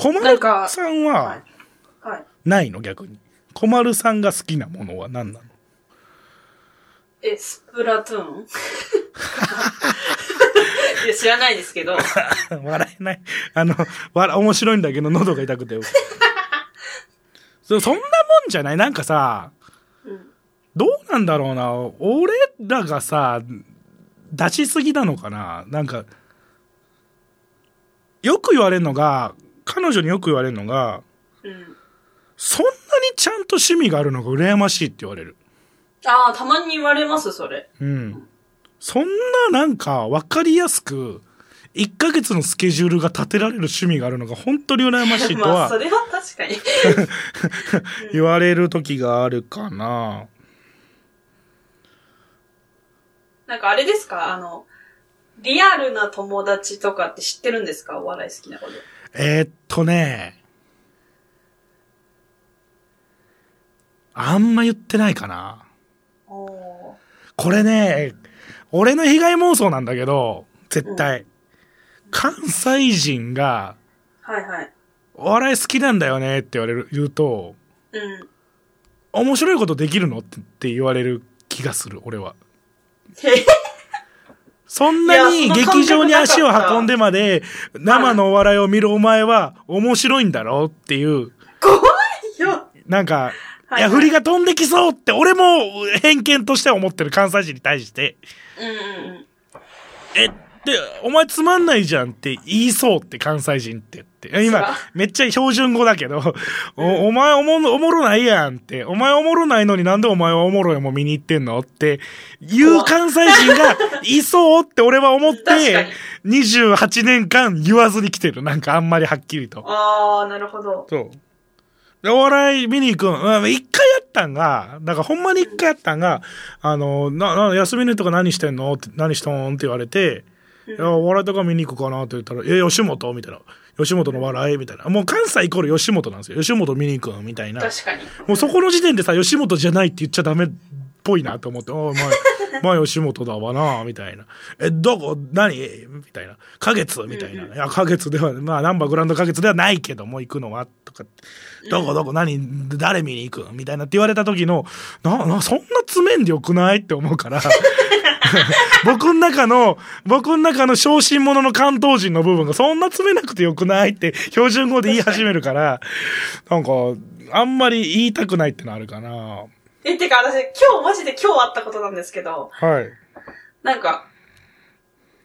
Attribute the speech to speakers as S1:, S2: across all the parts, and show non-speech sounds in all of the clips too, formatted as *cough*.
S1: 小丸
S2: か
S1: さん
S2: は。
S1: ないの逆に？小丸さんが好きなものは何なの？
S2: え、スプラトゥーン？*laughs* いや、知らないですけど。*laughs*
S1: 笑えない。あの、わ面白いんだけど喉が痛くて。*laughs* そそんなもんじゃない？なんかさ、
S2: うん
S1: どうなんだろうな？俺らがさ、出しすぎなのかな？なんか、よく言われるのが、彼女によく言われるのが、
S2: うん。
S1: そんなにちゃんと趣味があるのが羨ましいって言われる。
S2: ああ、たまに言われます、それ。
S1: うん。そんななんか分かりやすく、1ヶ月のスケジュールが立てられる趣味があるのが本当に羨ましいと *laughs*
S2: まあ、そ
S1: は
S2: れは確かに。*laughs*
S1: 言われる時があるかな。
S2: なんかあれですか？あの、リアルな友達とかって知ってるんですか？お笑い好きなこと。
S1: えーっとね、あんま言ってないかな。これね、俺の被害妄想なんだけど、絶対。関西人が、
S2: はいはい。
S1: お笑い好きなんだよねって言われる、言うと、
S2: うん。
S1: 面白いことできるの？ってって言われる気がする、俺は。*laughs* そんなに劇場に足を運んでまで生のお笑いを見るお前は面白いんだろっていう、
S2: 怖いよ。
S1: なんか、
S2: はい
S1: いや、振りが飛んできそうって俺も偏見として思ってる関西人に対して、
S2: うん。
S1: え、で、お前つまんないじゃんって言いそうって関西人ってって。今めっちゃ標準語だけど、*laughs* おお前おもおもろないやんって、お前おもろないのになんでお前はおもろいもん見に行ってんのっていう関西人がいそうって俺は思っ
S2: 確か
S1: て
S2: に、
S1: 28年間言わずに来てる。なんかあんまりはっきりと。
S2: ああ、なるほど。
S1: そう。で、お笑い見に行くん。うん一回やったんが、だからほんまに一回やったんが、あの、な、な、休みの日とか何してんのって、何しとんって言われて、いや、お笑いとか見に行くかなって言ったら、え、吉本みたいな。吉本の笑いみたいな。もう関西イコール吉本なんですよ。吉本見に行くんみたいな。
S2: 確かに。
S1: もうそこの時点でさ、吉本じゃないって言っちゃダメっぽいなと思って、おい、まあ、*laughs* まあ吉本だわな、みたいな。え、どこ、何？みたいな。花月みたいな。いや、花月では、まあ、ナンバーグランド花月ではないけども、行くのは、とか。どこどこ、何、誰見に行く？みたいなって言われた時の、な、な、そんな詰めんでよくない？って思うから。*laughs* 僕の中の、僕の中の小心者の関東人の部分がそんな詰めなくてよくないって標準語で言い始めるから、なんか、あんまり言いたくないってのあるかな。
S2: え、てか私、今日マジで今日あったことなんですけど、
S1: はい。
S2: なんか、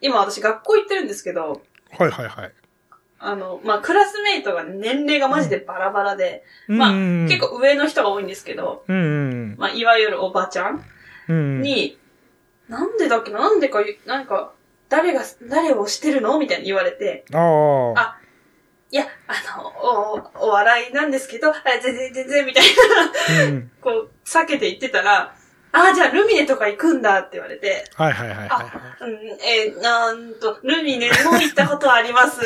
S2: 今私学校行ってるんですけど、
S1: はいはいはい。
S2: あの、まあ、クラスメイトが年齢がマジでバラバラで、まあ、
S1: うん
S2: 結構上の人が多いんですけど、
S1: うんうん
S2: まあ、いわゆるおばちゃん
S1: うん。
S2: に、なんでだっけ？ななんでかなんか、誰が、誰をしてるの？みたいに言われて、
S1: ああ。
S2: あいや、あの、お、お笑いなんですけど、あ全然全然みたいな、
S1: うん。
S2: こう、避けて言ってたら、ああ、じゃあルミネとか行くんだって言われて、
S1: はいはいはいはいは
S2: うん、えーなんと、ルミネも行ったことあります。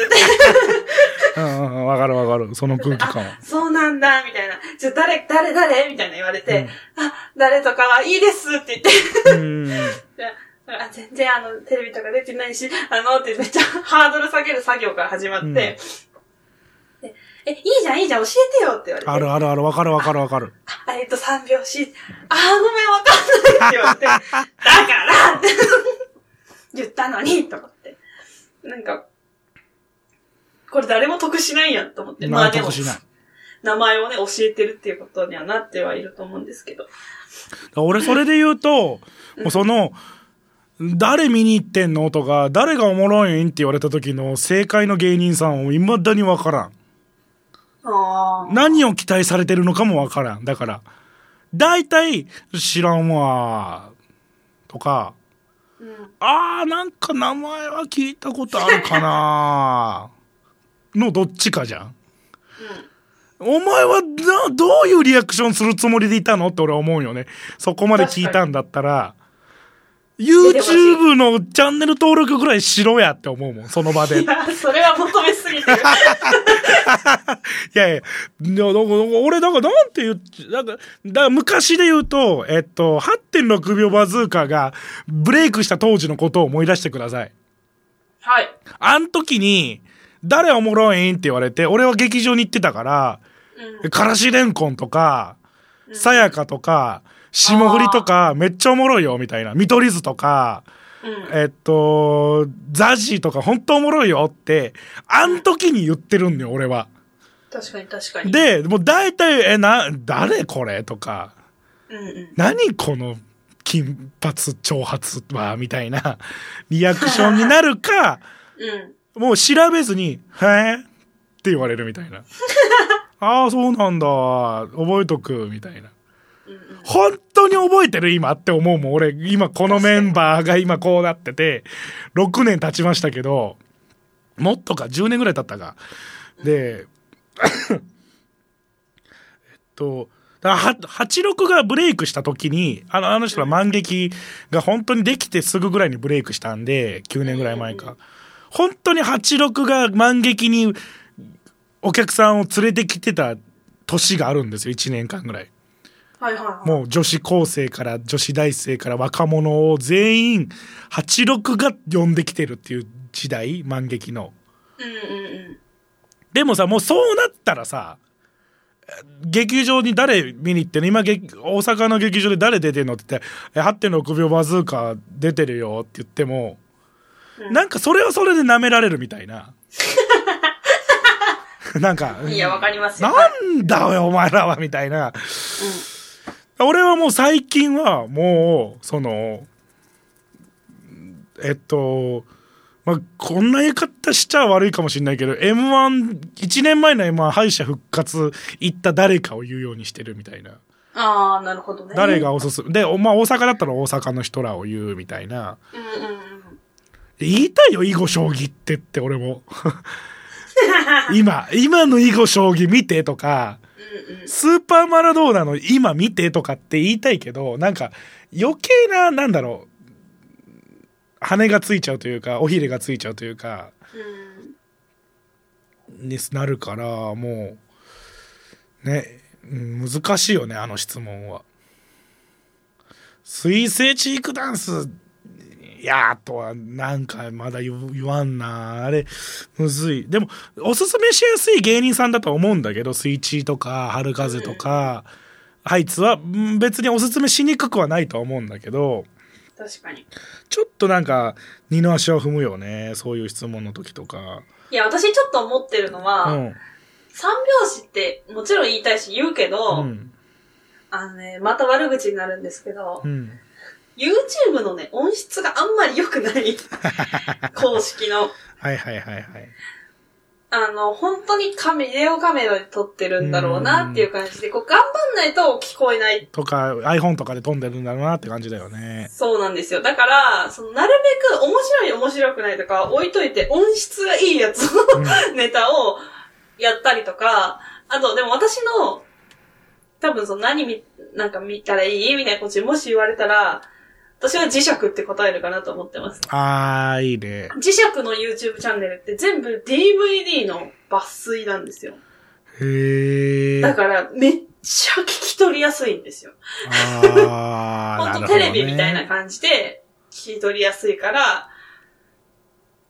S1: うんうんうん、わかるわかる。その空気感は。
S2: そうなんだ、みたいな。じゃあ誰、誰、誰？みたいな言われて、あ、誰とかはいいですって言って。*laughs* あ全然あの、テレビとか出てないし、あの、ってめっちゃハードル下げる作業から始まって、
S1: うん
S2: でえ、いいじゃん、いいじゃん、教えてよって言われて。
S1: あるあるある、わかるわかるわかる。
S2: あえっと、三拍子。あー、ごめん、わかんないって言われて。だからって言ったのに、と思って。なんか、これ誰も得しないやんと思って。
S1: まあ、
S2: でも
S1: 得しない。
S2: 名前をね、教えてるっていうことにはなってはいると思うんですけど。
S1: 俺、それで言うと、もうその、誰見に行ってんのとか、誰がおもろいんって言われた時の正解の芸人さんを未だにわからん。何を期待されてるのかもわからん。だから、大体、知らんわ、とか、
S2: うん。
S1: あー、なんか名前は聞いたことあるかな *laughs* のどっちかじゃん。お前はな、どういうリアクションするつもりでいたのって俺は思うよね。そこまで聞いたんだったら、YouTube のチャンネル登録ぐらいしろやって思うもん、その場で。い
S2: いや、それは求め
S1: いや、*laughs* いやだから俺、だからなんて言う、なんか、だ昔で言うと、えっと、8.6秒バズーカがブレイクした当時のことを思い出してください。
S2: はい。
S1: あん時に、誰おもろいんって言われて、俺は劇場に行ってたから、
S2: うん。
S1: からしれんこんとか、
S2: うん
S1: さやかとか、霜降りとか、めっちゃおもろいよ、みたいな。見取り図とか、
S2: うん。
S1: えっと、ザジーとか本当おもろいよって、あん時に言ってるんだよ、俺は。
S2: 確かに確かに。、
S1: で、もう大体、え、な、誰これ？とか、
S2: うんうん。
S1: 何この金髪長髪は、みたいなリアクションになるか、*laughs*
S2: うん。
S1: もう調べずに、へえって言われるみたいな。*laughs* ああ、そうなんだ。覚えとく、みたいな。本当に覚えてる今って思うもん。俺、今このメンバーが今こうなってて、6年経ちましたけど、もっとか、10年ぐらい経ったか。で、*coughs* えっと、だからは86がブレイクした時に、あの、あの人は万劇が本当にできてすぐぐらいにブレイクしたんで、9年ぐらい前か。本当に86が万劇にお客さんを連れてきてた年があるんですよ、1年間ぐらい。
S2: はいはいはい。
S1: もう女子高生から女子大生から若者を全員86が呼んできてるっていう時代万劇の。
S2: うんうんうん。
S1: でもさもうそうなったらさ劇場に誰見に行ってんの？今劇大阪の劇場で誰出てんのって言ってえ8.6秒バズーカ出てるよって言っても、
S2: うん
S1: なんかそれはそれで舐められるみたいな。*laughs* なんか、
S2: いや、わかりますよ。
S1: なんだよお前らはみたいな。俺はもう最近はもう、その、えっと、まあ、こんな言い方しちゃ悪いかもしれないけど、M1、1年前の M1 敗者復活行った誰かを言うようにしてるみたいな。
S2: ああ、なるほどね。
S1: 誰がおすすめ。で、おまあ、大阪だったら大阪の人らを言うみたいな。
S2: うんうんうん。
S1: 言いたいよ、囲碁将棋ってって俺も。*laughs* *laughs* 今、今の囲碁将棋見てとか。スーパーマラドーナの今見てとかって言いたいけど、なんか余計な、なんだろう、羽がついちゃうというか、おひれがついちゃうというか、
S2: うん
S1: になるから、もう、ね、うん難しいよね、あの質問は。水星チークダンス、いやーとは、なんかまだ言言わんな。あれ、むずい。でも、おすすめしやすい芸人さんだとは思うんだけど、水チとか、春風とか、ハイツはうん別におすすめしにくくはないとは思うんだけど、
S2: 確かに。
S1: ちょっとなんか、二の足を踏むよね。そういう質問の時とか。
S2: いや、私ちょっと思ってるのは、
S1: うん。
S2: 三拍子ってもちろん言いたいし言うけど、
S1: うん。
S2: あのね、また悪口になるんですけど、
S1: うん。
S2: YouTube のね、音質があんまり良くない。*laughs* 公式の。
S1: はいはいはいはい。
S2: あの、本当にカメ、ビデオカメラで撮ってるんだろうなっていう感じで、こう頑張んないと聞こえない。
S1: とか、iPhone とかで飛んでるんだろうなって感じだよね。
S2: そうなんですよ。だから、その、なるべく面白い面白くないとか置いといて、音質がいいやつを、*laughs* ネタをやったりとか、あと、でも私の、多分その何見、なんか見たらいいみたいなこともし言われたら、私は磁石って答えるかなと思ってます。
S1: あー、いいね。
S2: 磁石の YouTube チャンネルって全部 DVD の抜粋なんですよ。
S1: へー。
S2: だから、めっちゃ聞き取りやすいんですよ。
S1: あー、*laughs*
S2: ほんとテレビみたいな感じで聞き取りやすいから、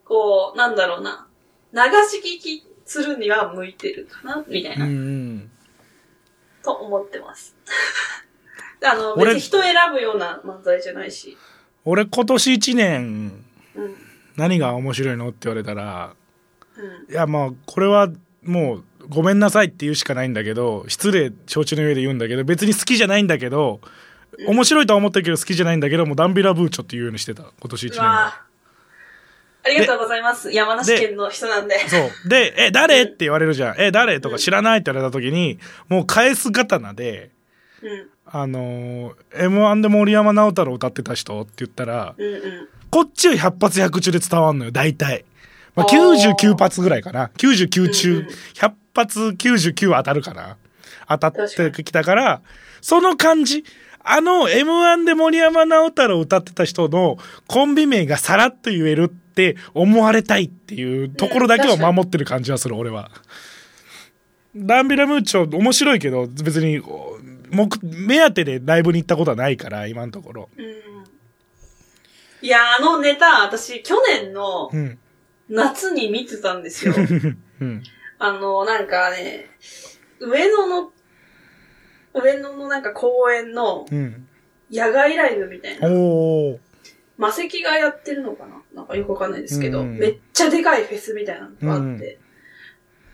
S2: こう、なんだろうな。流し聞きするには向いてるかなみたいな、
S1: うんうん。
S2: と思ってます。あの、
S1: 俺
S2: 別に人選ぶような漫才じゃないし。
S1: 俺今年1年、
S2: うん。
S1: 何が面白いのって言われたら、
S2: うん。
S1: いやまあ、これはもう、ごめんなさいって言うしかないんだけど、失礼承知の上で言うんだけど、別に好きじゃないんだけど、面白いとは思ってるけど好きじゃないんだけど、もうダンビラブーチョっていうようにしてた、今年1
S2: う
S1: 年
S2: ありがとうございます。山梨県の人なんで。
S1: そう。で、え、誰？って言われるじゃん。え、誰？とか知らないって言われた時に、もう返す刀で、
S2: うん。
S1: あのー、M1 で森山直太朗歌ってた人って言ったら、
S2: うんうん。
S1: こっちは100発100中で伝わんのよ、大体。まあ、
S2: あー
S1: 99発ぐらいかな。99
S2: うん
S1: 中、
S2: うん
S1: 100発99当たるかな。当たってきたから、その感じ。あの M1 で森山直太朗歌ってた人のコンビ名がさらっと言えるって思われたいっていうところだけを守ってる感じはする、俺は。ダンビラムーチョ面白いけど、別に、お目、目当てでライブに行ったことはないから、今のところ。
S2: うんいや、あのネタ、私、去年の
S1: うん。
S2: 夏に見てたんですよ。*laughs*
S1: うん。
S2: あの、なんかね、上野の、上野のなんか公園の
S1: うん。
S2: 野外ライブみたいな。
S1: おー。
S2: 魔石がやってるのかな？なんかよくわかんないですけど、
S1: うん
S2: めっちゃでかいフェスみたいなのがあって、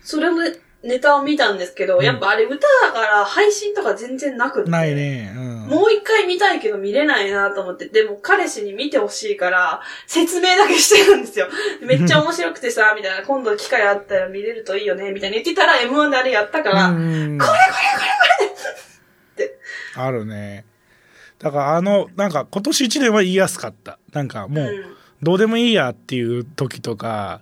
S2: それのネタを見たんですけど、
S1: うん
S2: やっぱあれ歌だから配信とか全然なくって。
S1: ないね。うん。
S2: もう一回見たいけど見れないなと思って、でも彼氏に見てほしいから、説明だけしてるんですよ。*laughs* めっちゃ面白くてさ、みたいな、今度機会あったら見れるといいよね、みたいな言ってたら M1 であれやったから、
S1: うん
S2: これこれこれこれって。
S1: あるね。だからあの、なんか今年一年は言いやすかった。なんかもう、
S2: うん
S1: どうでもいいやっていう時とか、